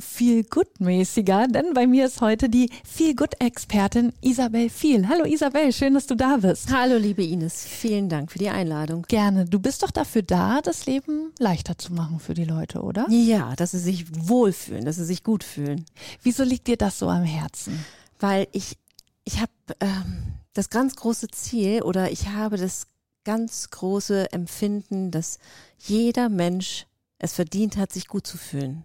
viel gut-mäßiger, denn bei mir ist heute die viel gut Expertin Isabel Viel. Hallo Isabel, schön, dass du da bist. Hallo liebe Ines, vielen Dank für die Einladung. Gerne. Du bist doch dafür da, das Leben leichter zu machen für die Leute, oder? Ja, dass sie sich wohlfühlen, dass sie sich gut fühlen. Wieso liegt dir das so am Herzen? Weil ich ich habe ähm, das ganz große Ziel oder ich habe das ganz große Empfinden, dass jeder Mensch es verdient hat, sich gut zu fühlen.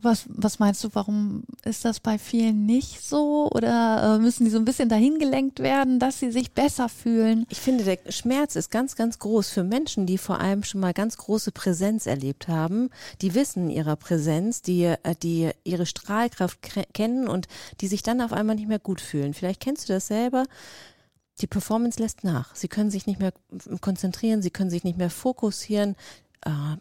Was, was meinst du, warum ist das bei vielen nicht so? Oder äh, müssen die so ein bisschen dahin gelenkt werden, dass sie sich besser fühlen? Ich finde, der Schmerz ist ganz, ganz groß für Menschen, die vor allem schon mal ganz große Präsenz erlebt haben, die wissen ihrer Präsenz, die, äh, die ihre Strahlkraft kennen und die sich dann auf einmal nicht mehr gut fühlen. Vielleicht kennst du das selber. Die Performance lässt nach. Sie können sich nicht mehr konzentrieren, sie können sich nicht mehr fokussieren. Äh,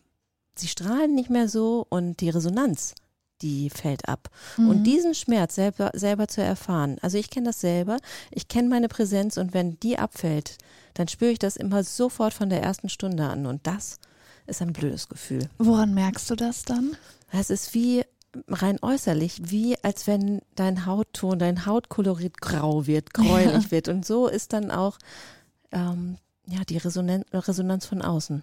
sie strahlen nicht mehr so und die Resonanz die fällt ab. Mhm. Und diesen Schmerz selber, selber zu erfahren, also ich kenne das selber, ich kenne meine Präsenz und wenn die abfällt, dann spüre ich das immer sofort von der ersten Stunde an und das ist ein blödes Gefühl. Woran merkst du das dann? Es ist wie rein äußerlich, wie als wenn dein Hautton, dein Hautkolorit grau wird, gräulich ja. wird und so ist dann auch ähm, ja, die Resonanz, Resonanz von außen.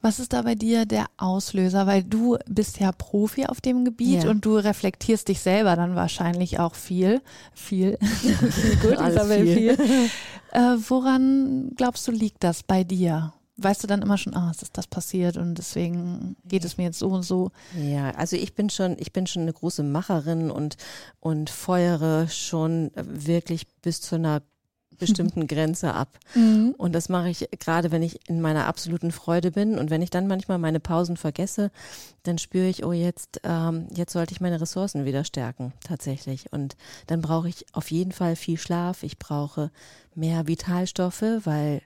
Was ist da bei dir der Auslöser? Weil du bist ja Profi auf dem Gebiet ja. und du reflektierst dich selber dann wahrscheinlich auch viel. Viel. Gut, Isabel, viel. viel. Äh, woran glaubst du, liegt das bei dir? Weißt du dann immer schon, ah, es ist das passiert und deswegen geht es mir jetzt so und so. Ja, also ich bin schon, ich bin schon eine große Macherin und, und feuere schon wirklich bis zu einer bestimmten Grenze ab. Mhm. Und das mache ich gerade, wenn ich in meiner absoluten Freude bin und wenn ich dann manchmal meine Pausen vergesse, dann spüre ich, oh jetzt, ähm, jetzt sollte ich meine Ressourcen wieder stärken, tatsächlich. Und dann brauche ich auf jeden Fall viel Schlaf. Ich brauche mehr Vitalstoffe, weil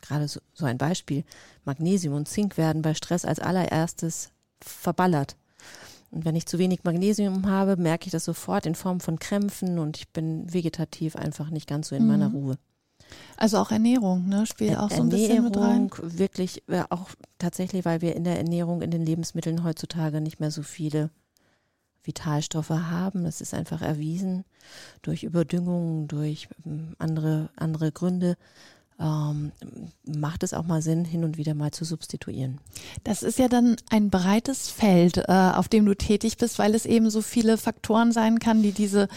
gerade so, so ein Beispiel, Magnesium und Zink werden bei Stress als allererstes verballert. Und wenn ich zu wenig Magnesium habe, merke ich das sofort in Form von Krämpfen und ich bin vegetativ einfach nicht ganz so in mhm. meiner Ruhe. Also auch Ernährung, ne, spielt auch so ein bisschen mit rein. wirklich auch tatsächlich, weil wir in der Ernährung, in den Lebensmitteln heutzutage nicht mehr so viele Vitalstoffe haben. Das ist einfach erwiesen durch Überdüngung, durch ähm, andere andere Gründe ähm, macht es auch mal Sinn, hin und wieder mal zu substituieren. Das ist ja dann ein breites Feld, äh, auf dem du tätig bist, weil es eben so viele Faktoren sein kann, die diese,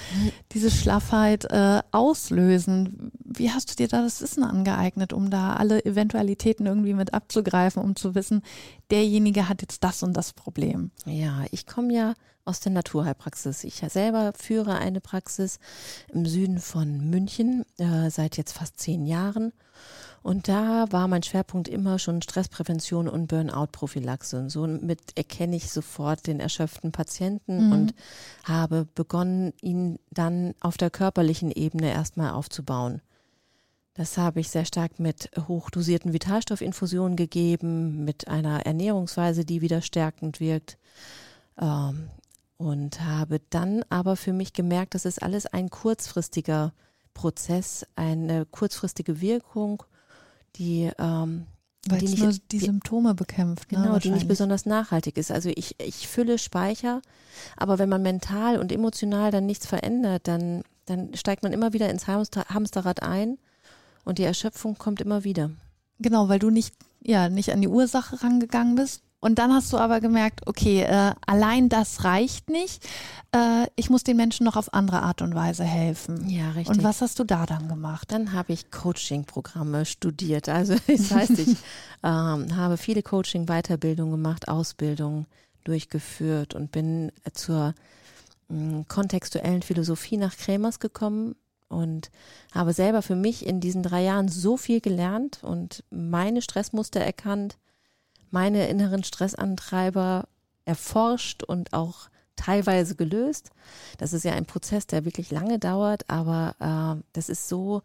diese Schlaffheit äh, auslösen. Wie hast du dir da das Wissen angeeignet, um da alle Eventualitäten irgendwie mit abzugreifen, um zu wissen, derjenige hat jetzt das und das Problem? Ja, ich komme ja aus der Naturheilpraxis. Ich selber führe eine Praxis im Süden von München äh, seit jetzt fast zehn Jahren. Und da war mein Schwerpunkt immer schon Stressprävention und Burnout-Prophylaxe. Und somit erkenne ich sofort den erschöpften Patienten mhm. und habe begonnen, ihn dann auf der körperlichen Ebene erstmal aufzubauen. Das habe ich sehr stark mit hochdosierten Vitalstoffinfusionen gegeben, mit einer Ernährungsweise, die wieder stärkend wirkt. Ähm, und habe dann aber für mich gemerkt, das ist alles ein kurzfristiger Prozess, eine kurzfristige Wirkung, die ähm, weil die, nicht, nur die Symptome bekämpft. Ne, genau, die nicht besonders nachhaltig ist. Also ich, ich fülle Speicher, aber wenn man mental und emotional dann nichts verändert, dann, dann steigt man immer wieder ins Hamster, Hamsterrad ein und die Erschöpfung kommt immer wieder. Genau, weil du nicht, ja, nicht an die Ursache rangegangen bist, und dann hast du aber gemerkt, okay, äh, allein das reicht nicht. Äh, ich muss den Menschen noch auf andere Art und Weise helfen. Ja, richtig. Und was hast du da dann gemacht? Dann habe ich Coaching-Programme studiert. Also das heißt, ich ähm, habe viele Coaching-Weiterbildungen gemacht, Ausbildungen durchgeführt und bin zur mh, mm, kontextuellen Philosophie nach Kremers gekommen und habe selber für mich in diesen drei Jahren so viel gelernt und meine Stressmuster erkannt, meine inneren Stressantreiber erforscht und auch teilweise gelöst. Das ist ja ein Prozess, der wirklich lange dauert, aber äh, das ist so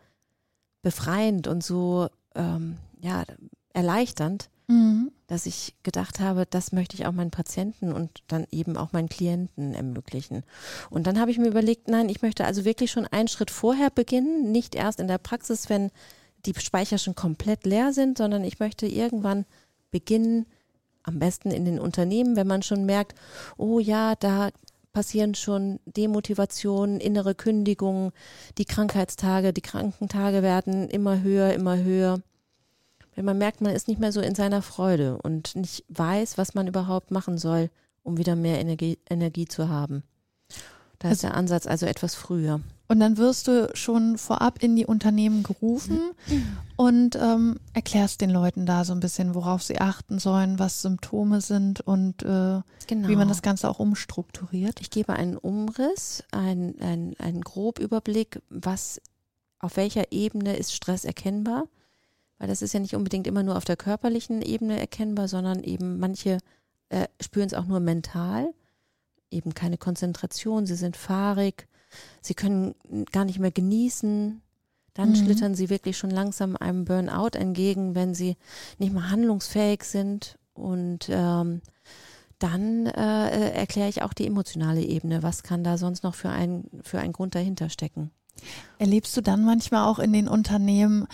befreiend und so ähm, ja, erleichternd, Mhm. dass ich gedacht habe, das möchte ich auch meinen Patienten und dann eben auch meinen Klienten ermöglichen. Und dann habe ich mir überlegt, nein, ich möchte also wirklich schon einen Schritt vorher beginnen, nicht erst in der Praxis, wenn die Speicher schon komplett leer sind, sondern ich möchte irgendwann beginnen, am besten in den Unternehmen, wenn man schon merkt, oh ja, da passieren schon Demotivationen, innere Kündigungen, die Krankheitstage, die Krankentage werden immer höher, immer höher wenn man merkt, man ist nicht mehr so in seiner Freude und nicht weiß, was man überhaupt machen soll, um wieder mehr Energie, Energie zu haben. Da ist der Ansatz also etwas früher. Und dann wirst du schon vorab in die Unternehmen gerufen und ähm, erklärst den Leuten da so ein bisschen, worauf sie achten sollen, was Symptome sind und äh, Genau. wie man das Ganze auch umstrukturiert. Ich gebe einen Umriss, einen, einen, einen Grobüberblick, was, auf welcher Ebene ist Stress erkennbar. Weil das ist ja nicht unbedingt immer nur auf der körperlichen Ebene erkennbar, sondern eben manche äh, spüren es auch nur mental. Eben keine Konzentration, sie sind fahrig, sie können gar nicht mehr genießen. Dann Mhm. schlittern sie wirklich schon langsam einem Burnout entgegen, wenn sie nicht mehr handlungsfähig sind. Und ähm, dann äh, erkläre ich auch die emotionale Ebene. Was kann da sonst noch für ein, für ein Grund dahinter stecken? Erlebst du dann manchmal auch in den Unternehmen,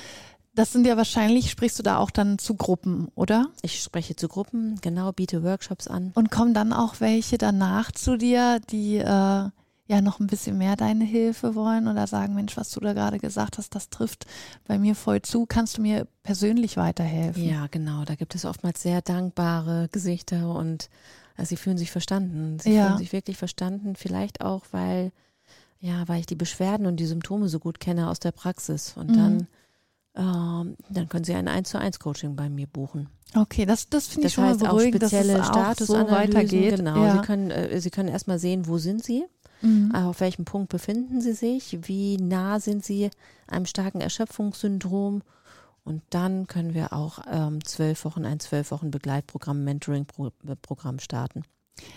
das sind ja wahrscheinlich, sprichst du da auch dann zu Gruppen, oder? Ich spreche zu Gruppen, genau, biete Workshops an. Und kommen dann auch welche danach zu dir, die äh, ja noch ein bisschen mehr deine Hilfe wollen oder sagen, Mensch, was du da gerade gesagt hast, das trifft bei mir voll zu. Kannst du mir persönlich weiterhelfen? Ja, genau. Da gibt es oftmals sehr dankbare Gesichter und äh, sie fühlen sich verstanden. Sie Ja. fühlen sich wirklich verstanden. Vielleicht auch, weil, ja, weil ich die Beschwerden und die Symptome so gut kenne aus der Praxis. Und Mhm. dann, ähm, dann können sie ein 1 zu 1 Coaching bei mir buchen. Okay, das, das finde ich Das schon mal heißt auch beruhigend, dass spezielle es auch so weitergeht. Genau. Ja. Sie können, äh, sie können erstmal sehen, wo sind sie, Mhm. äh, auf welchem Punkt befinden sie sich, wie nah sind sie einem starken Erschöpfungssyndrom. Und dann können wir auch ähm, zwölf Wochen, ein zwölf Wochen Begleitprogramm, Mentoring-Programm starten.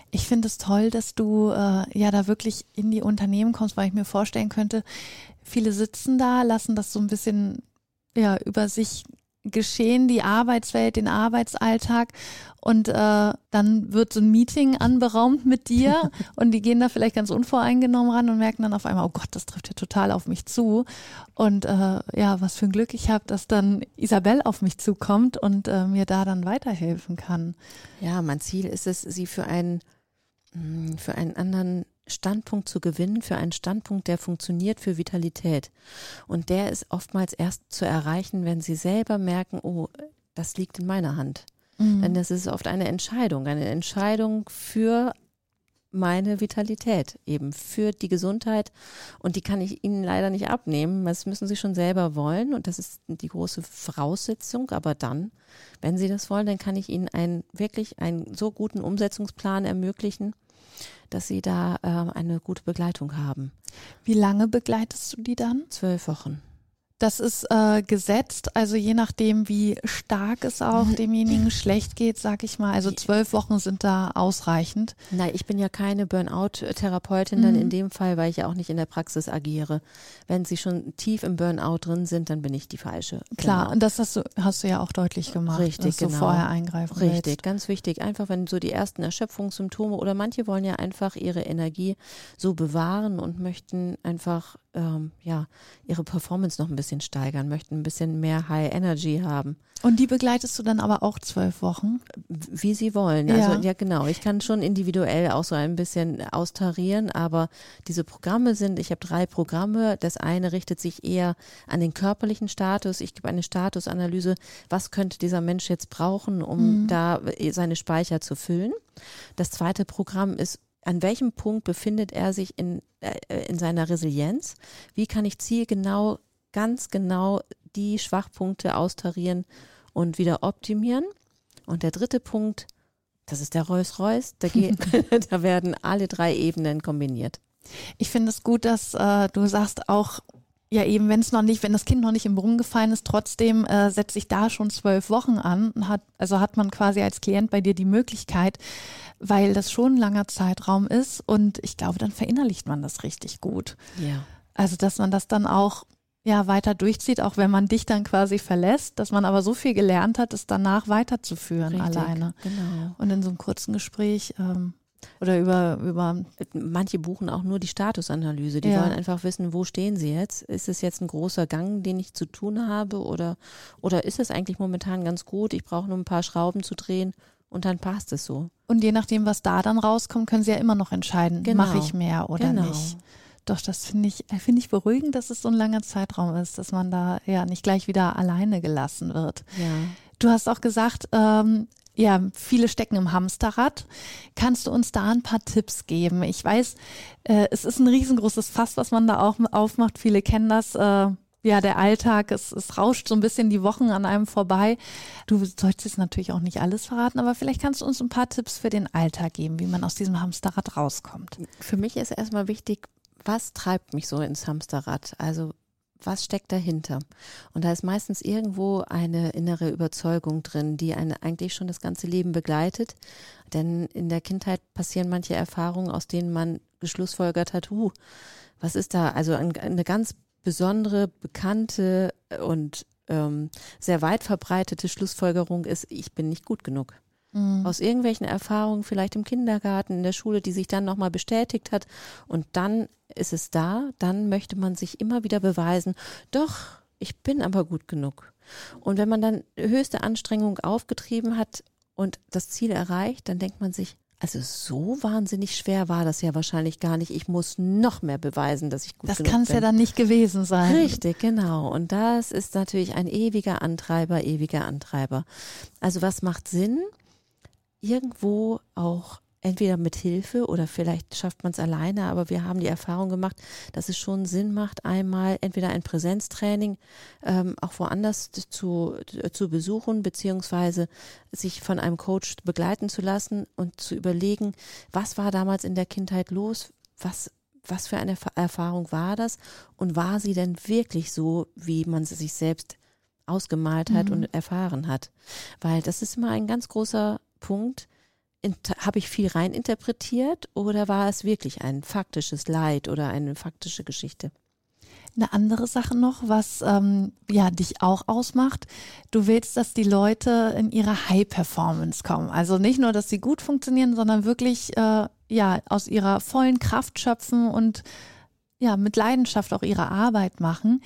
Ich finde es toll, dass du äh, ja da wirklich in die Unternehmen kommst, weil ich mir vorstellen könnte, viele sitzen da, lassen das so ein bisschen ja über sich geschehen, die Arbeitswelt, den Arbeitsalltag und äh, dann wird so ein Meeting anberaumt mit dir und die gehen da vielleicht ganz unvoreingenommen ran und merken dann auf einmal, oh Gott, das trifft ja total auf mich zu und äh, ja, was für ein Glück ich habe, dass dann Isabel auf mich zukommt und äh, mir da dann weiterhelfen kann. Ja, mein Ziel ist es, sie für einen, mh, für einen anderen Standpunkt zu gewinnen, für einen Standpunkt, der funktioniert für Vitalität. Und der ist oftmals erst zu erreichen, wenn sie selber merken, oh, das liegt in meiner Hand. Mhm. Denn das ist oft eine Entscheidung, eine Entscheidung für meine Vitalität, eben für die Gesundheit. Und die kann ich Ihnen leider nicht abnehmen. Das müssen Sie schon selber wollen. Und das ist die große Voraussetzung. Aber dann, wenn Sie das wollen, dann kann ich Ihnen einen, wirklich einen so guten Umsetzungsplan ermöglichen, dass Sie da äh, eine gute Begleitung haben. Wie lange begleitest du die dann? Zwölf Wochen. Das ist äh, gesetzt, also je nachdem, wie stark es auch demjenigen schlecht geht, sag ich mal. Also zwölf Wochen sind da ausreichend. Nein, ich bin ja keine Burnout-Therapeutin dann Mhm. in dem Fall, weil ich ja auch nicht in der Praxis agiere. Wenn Sie schon tief im Burnout drin sind, dann bin ich die falsche. Klar, Genau. und das hast du, hast du ja auch deutlich gemacht, Richtig, dass du genau. vorher eingreifen Richtig, willst. ganz wichtig. Einfach, wenn so die ersten Erschöpfungssymptome oder manche wollen ja einfach ihre Energie so bewahren und möchten einfach ähm, ja ihre Performance noch ein bisschen steigern, möchten ein bisschen mehr High Energy haben, Und die begleitest du dann aber auch zwölf Wochen. wie sie wollen. Also Ja. ja, genau. Ich kann schon individuell auch so ein bisschen austarieren, aber diese Programme sind, ich habe drei Programme. Das eine richtet sich eher an den körperlichen Status. Ich gebe eine Statusanalyse. Was könnte dieser Mensch jetzt brauchen, um Mhm. da seine Speicher zu füllen? Das zweite Programm ist an welchem Punkt befindet er sich in, äh, in seiner Resilienz? Wie kann ich zielgenau, ganz genau die Schwachpunkte austarieren und wieder optimieren? Und der dritte Punkt, das ist der Rolls-Royce, da, da werden alle drei Ebenen kombiniert. Ich finde es gut, dass äh, du sagst auch, Ja, eben, wenn es noch nicht, wenn das Kind noch nicht im Brunnen gefallen ist, trotzdem äh, setze ich da schon zwölf Wochen an. Hat, also hat man quasi als Klient bei dir die Möglichkeit, weil das schon ein langer Zeitraum ist und ich glaube, dann verinnerlicht man das richtig gut. Ja. Also, dass man das dann auch ja weiter durchzieht, auch wenn man dich dann quasi verlässt, dass man aber so viel gelernt hat, es danach weiterzuführen Richtig, alleine. Genau. Und in so einem kurzen Gespräch ähm, oder über, über Manche buchen auch nur die Statusanalyse. Die Ja. wollen einfach wissen, wo stehen sie jetzt? Ist es jetzt ein großer Gang, den ich zu tun habe? Oder, oder ist es eigentlich momentan ganz gut? Ich brauche nur ein paar Schrauben zu drehen und dann passt es so. und je nachdem, was da dann rauskommt, können sie ja immer noch entscheiden, Genau. mache ich mehr oder genau. nicht. Doch, das finde ich, finde ich beruhigend, dass es so ein langer Zeitraum ist, dass man da ja nicht gleich wieder alleine gelassen wird. Ja. Du hast auch gesagt, ähm, ja, viele stecken im Hamsterrad. Kannst du uns da ein paar Tipps geben? Ich weiß, äh, es ist ein riesengroßes Fass, was man da auch aufmacht. Viele kennen das. Äh, ja, der Alltag, es, es rauscht so ein bisschen die Wochen an einem vorbei. Du sollst jetzt natürlich auch nicht alles verraten, aber vielleicht kannst du uns ein paar Tipps für den Alltag geben, wie man aus diesem Hamsterrad rauskommt. Für mich ist erstmal wichtig, was treibt mich so ins Hamsterrad? Also was steckt dahinter? Und da ist meistens irgendwo eine innere Überzeugung drin, die einen eigentlich schon das ganze Leben begleitet. Denn in der Kindheit passieren manche Erfahrungen, aus denen man geschlussfolgert hat, huh, was ist da? Also ein, eine ganz besondere, bekannte und ähm, sehr weit verbreitete Schlussfolgerung ist, ich bin nicht gut genug aus irgendwelchen Erfahrungen, vielleicht im Kindergarten, in der Schule, die sich dann nochmal bestätigt hat. Und dann ist es da, dann möchte man sich immer wieder beweisen, doch, ich bin aber gut genug. Und wenn man dann höchste Anstrengung aufgetrieben hat und das Ziel erreicht, dann denkt man sich, also so wahnsinnig schwer war das ja wahrscheinlich gar nicht. Ich muss noch mehr beweisen, dass ich gut Das genug kann es bin. ja dann nicht gewesen sein. Richtig, genau. Und das ist natürlich ein ewiger Antreiber, ewiger Antreiber. Also was macht Sinn? Irgendwo auch entweder mit Hilfe oder vielleicht schafft man es alleine, aber wir haben die Erfahrung gemacht, dass es schon Sinn macht, einmal entweder ein Präsenztraining ähm, auch woanders zu, zu besuchen, beziehungsweise sich von einem Coach begleiten zu lassen und zu überlegen, was war damals in der Kindheit los, was was für eine Erfa- Erfahrung war das und war sie denn wirklich so, wie man sie sich selbst ausgemalt hat Mhm. und erfahren hat? Weil das ist immer ein ganz großer Punkt. Habe ich viel reininterpretiert oder war es wirklich ein faktisches Leid oder eine faktische Geschichte? Eine andere Sache noch, was ähm, ja dich auch ausmacht. Du willst, dass die Leute in ihre High Performance kommen. Also nicht nur, dass sie gut funktionieren, sondern wirklich äh, ja aus ihrer vollen Kraft schöpfen und ja mit Leidenschaft auch ihre Arbeit machen.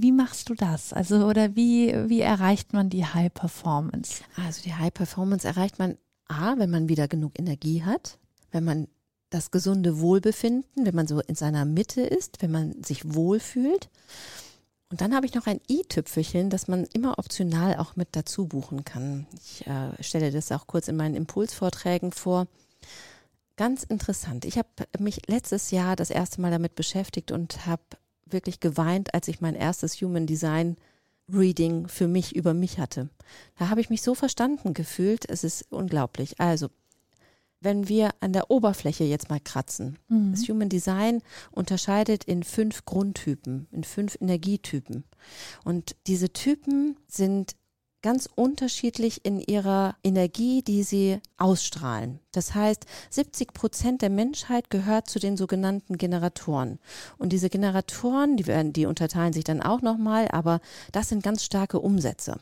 Wie machst du das? Also oder wie wie erreicht man die High Performance? Also die High Performance erreicht man A, wenn man wieder genug Energie hat, wenn man das gesunde Wohlbefinden, wenn man so in seiner Mitte ist, wenn man sich wohlfühlt. Und dann habe ich noch ein i-Tüpfelchen, das man immer optional auch mit dazu buchen kann. Ich äh, stelle das auch kurz in meinen Impulsvorträgen vor. Ganz interessant. Ich habe mich letztes Jahr das erste Mal damit beschäftigt und habe wirklich geweint, als ich mein erstes Human Design Reading für mich über mich hatte. Da habe ich mich so verstanden gefühlt, es ist unglaublich. Also, wenn wir an der Oberfläche jetzt mal kratzen, das Human Design unterscheidet in fünf Grundtypen, in fünf Energietypen. Und diese Typen sind ganz unterschiedlich in ihrer Energie, die sie ausstrahlen. Das heißt, 70 Prozent der Menschheit gehört zu den sogenannten Generatoren. Und diese Generatoren, die werden, die unterteilen sich dann auch nochmal, aber das sind ganz starke Umsätze.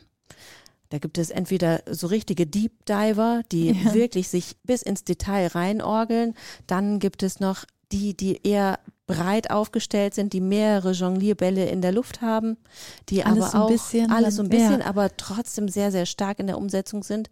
Da gibt es entweder so richtige Deep Diver, die Ja. wirklich sich bis ins Detail reinorgeln. Dann gibt es noch die, die eher breit aufgestellt sind, die mehrere Jonglierbälle in der Luft haben, die Alles aber auch bisschen alles so ein dann- ja. bisschen, aber trotzdem sehr, sehr stark in der Umsetzung sind.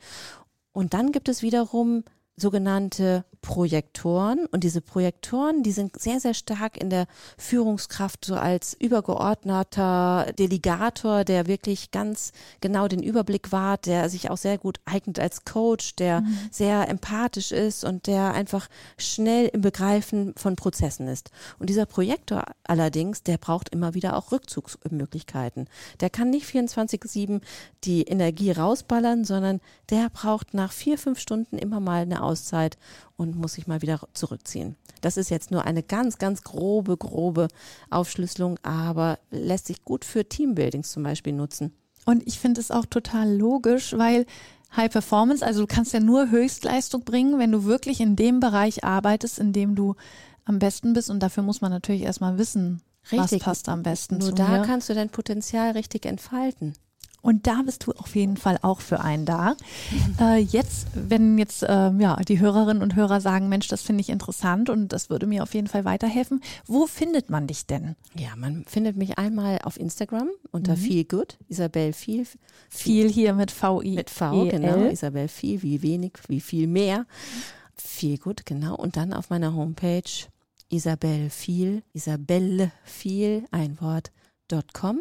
Und dann gibt es wiederum sogenannte Projektoren. Und diese Projektoren, die sind sehr, sehr stark in der Führungskraft, so als übergeordneter Delegator, der wirklich ganz genau den Überblick wahrt, der sich auch sehr gut eignet als Coach, der Mhm. sehr empathisch ist und der einfach schnell im Begreifen von Prozessen ist. Und dieser Projektor allerdings, der braucht immer wieder auch Rückzugsmöglichkeiten. Der kann nicht 24-7 die Energie rausballern, sondern der braucht nach vier, fünf Stunden immer mal eine Auszeit und muss sich mal wieder zurückziehen. Das ist jetzt nur eine ganz, ganz grobe, grobe Aufschlüsselung, aber lässt sich gut für Teambuildings zum Beispiel nutzen. Und ich finde es auch total logisch, weil High Performance, also du kannst ja nur Höchstleistung bringen, wenn du wirklich in dem Bereich arbeitest, in dem du am besten bist. Und dafür muss man natürlich erstmal wissen, Richtig. was passt am besten. Nur da mir. kannst du dein Potenzial richtig entfalten. Und da bist du auf jeden Fall auch für einen da. Äh, jetzt, wenn jetzt äh, ja, die Hörerinnen und Hörer sagen, Mensch, das finde ich interessant und das würde mir auf jeden Fall weiterhelfen, wo findet man dich denn? Ja, man findet mich einmal auf Instagram unter mhm. Feelgood, Isabel Viel. Viel hier mit V-I. Mit V, genau. Isabel Viel, wie wenig, wie viel mehr. Feelgood, genau. Und dann auf meiner Homepage Isabel Viel, Isabelle Viel, ein Wort.com.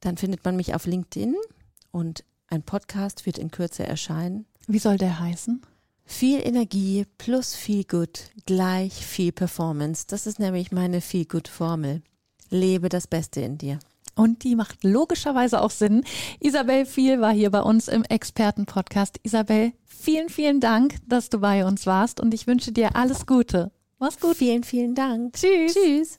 Dann findet man mich auf LinkedIn und ein Podcast wird in Kürze erscheinen. Wie soll der heißen? Viel Energie plus viel Good gleich viel Performance. Das ist nämlich meine viel Good Formel. Lebe das Beste in dir. Und die macht logischerweise auch Sinn. Isabel Viel war hier bei uns im Expertenpodcast. Isabel, vielen, vielen Dank, dass du bei uns warst und ich wünsche dir alles Gute. Mach's gut. Vielen, vielen Dank. Tschüss. Tschüss.